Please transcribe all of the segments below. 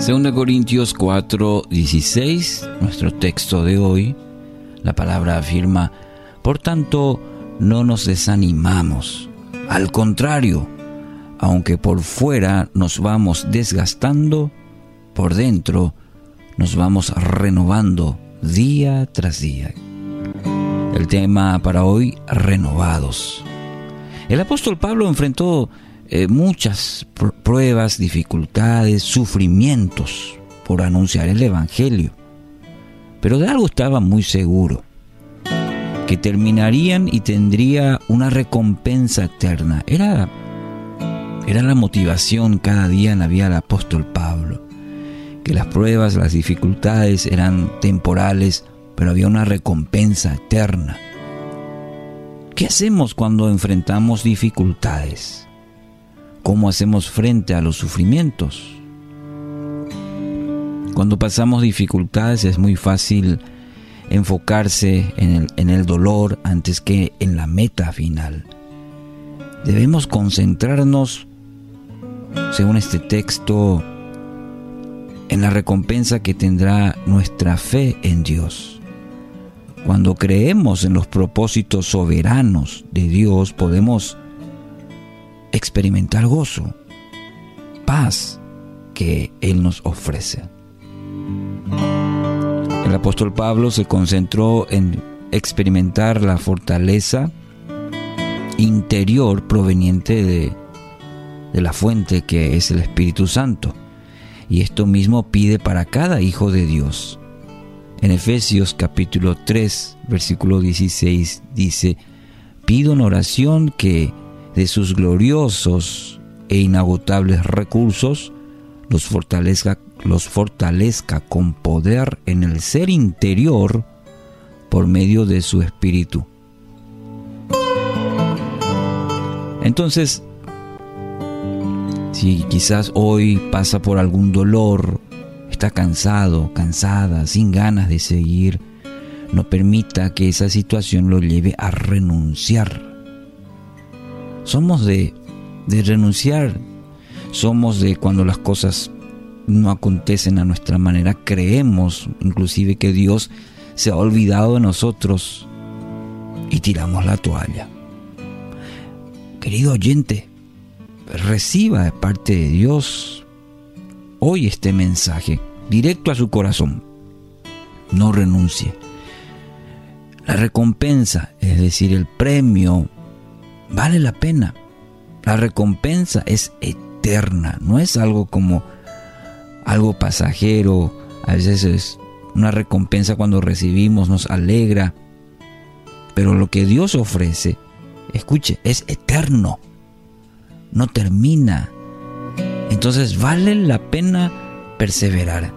2 Corintios 4, 16, nuestro texto de hoy, la palabra afirma, por tanto, no nos desanimamos. Al contrario, aunque por fuera nos vamos desgastando, por dentro nos vamos renovando día tras día. El tema para hoy, renovados. El apóstol Pablo enfrentó eh, muchas pruebas, dificultades, sufrimientos por anunciar el Evangelio. Pero de algo estaba muy seguro, que terminarían y tendría una recompensa eterna. Era, era la motivación cada día en la vida del apóstol Pablo, que las pruebas, las dificultades eran temporales, pero había una recompensa eterna. ¿Qué hacemos cuando enfrentamos dificultades? Cómo hacemos frente a los sufrimientos. Cuando pasamos dificultades es muy fácil enfocarse en el, dolor antes que en la meta final. Debemos concentrarnos, según este texto, en la recompensa que tendrá nuestra fe en Dios. Cuando creemos en los propósitos soberanos de Dios, podemos experimentar gozo, paz que Él nos ofrece. El apóstol Pablo se concentró en experimentar la fortaleza interior proveniente de, de la fuente que es el Espíritu Santo. Y esto mismo pide para cada hijo de Dios. En Efesios capítulo 3, versículo 16 dice, pido en oración que de sus gloriosos e inagotables recursos, los fortalezca, los fortalezca con poder en el ser interior por medio de su espíritu. Entonces, si quizás hoy pasa por algún dolor, está cansado, cansada, sin ganas de seguir, no permita que esa situación lo lleve a renunciar somos de, renunciar, somos de cuando las cosas no acontecen a nuestra manera, creemos inclusive que Dios se ha olvidado de nosotros y tiramos la toalla. Querido oyente, reciba de parte de Dios hoy este mensaje directo a su corazón. No renuncie. La recompensa, es decir, el premio vale la pena. La recompensa es eterna, no es algo como algo pasajero, a veces es una recompensa cuando recibimos, nos alegra, pero lo que Dios ofrece, escuche, es eterno, no termina. Entonces vale la pena perseverar.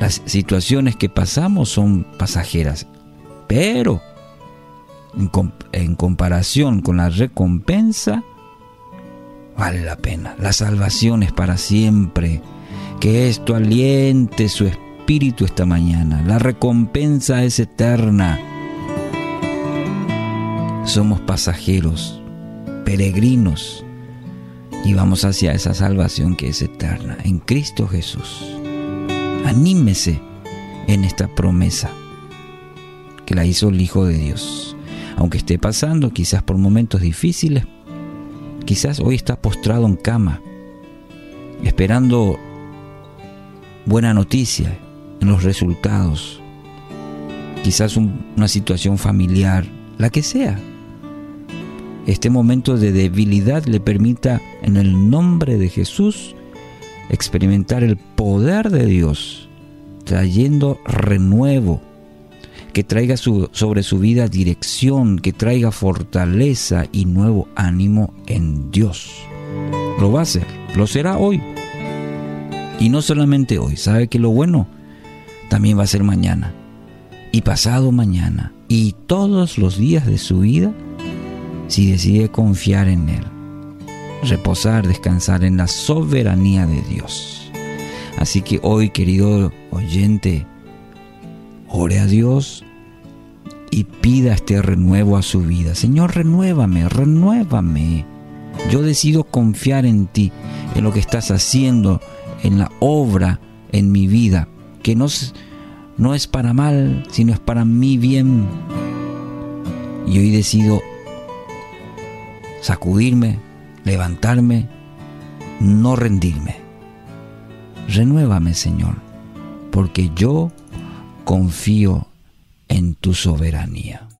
Las situaciones que pasamos son pasajeras, pero en, comparación con la recompensa, vale la pena. La salvación es para siempre. Que esto aliente su espíritu esta mañana. La recompensa es eterna. Somos pasajeros, peregrinos, y vamos hacia esa salvación que es eterna en Cristo Jesús. Anímese en esta promesa que la hizo el Hijo de Dios aunque esté pasando quizás por momentos difíciles, quizás hoy está postrado en cama, esperando buena noticia en los resultados, quizás una situación familiar, la que sea. Este momento de debilidad le permita en el nombre de Jesús experimentar el poder de Dios, trayendo renuevo que traiga sobre su vida dirección, que traiga fortaleza y nuevo ánimo en Dios. Lo va a hacer, lo será hoy. Y no solamente hoy, sabe que lo bueno también va a ser mañana y pasado mañana y todos los días de su vida si decide confiar en Él, reposar, descansar en la soberanía de Dios. Así que hoy, querido oyente, ore a Dios y pida este renuevo a su vida. Señor, renuévame, renuévame. Yo decido confiar en ti, en lo que estás haciendo en la obra en mi vida, que no es, no es para mal, sino es para mi bien. Y hoy decido sacudirme, levantarme, no rendirme. Renuévame, Señor, porque yo confío en tu soberanía.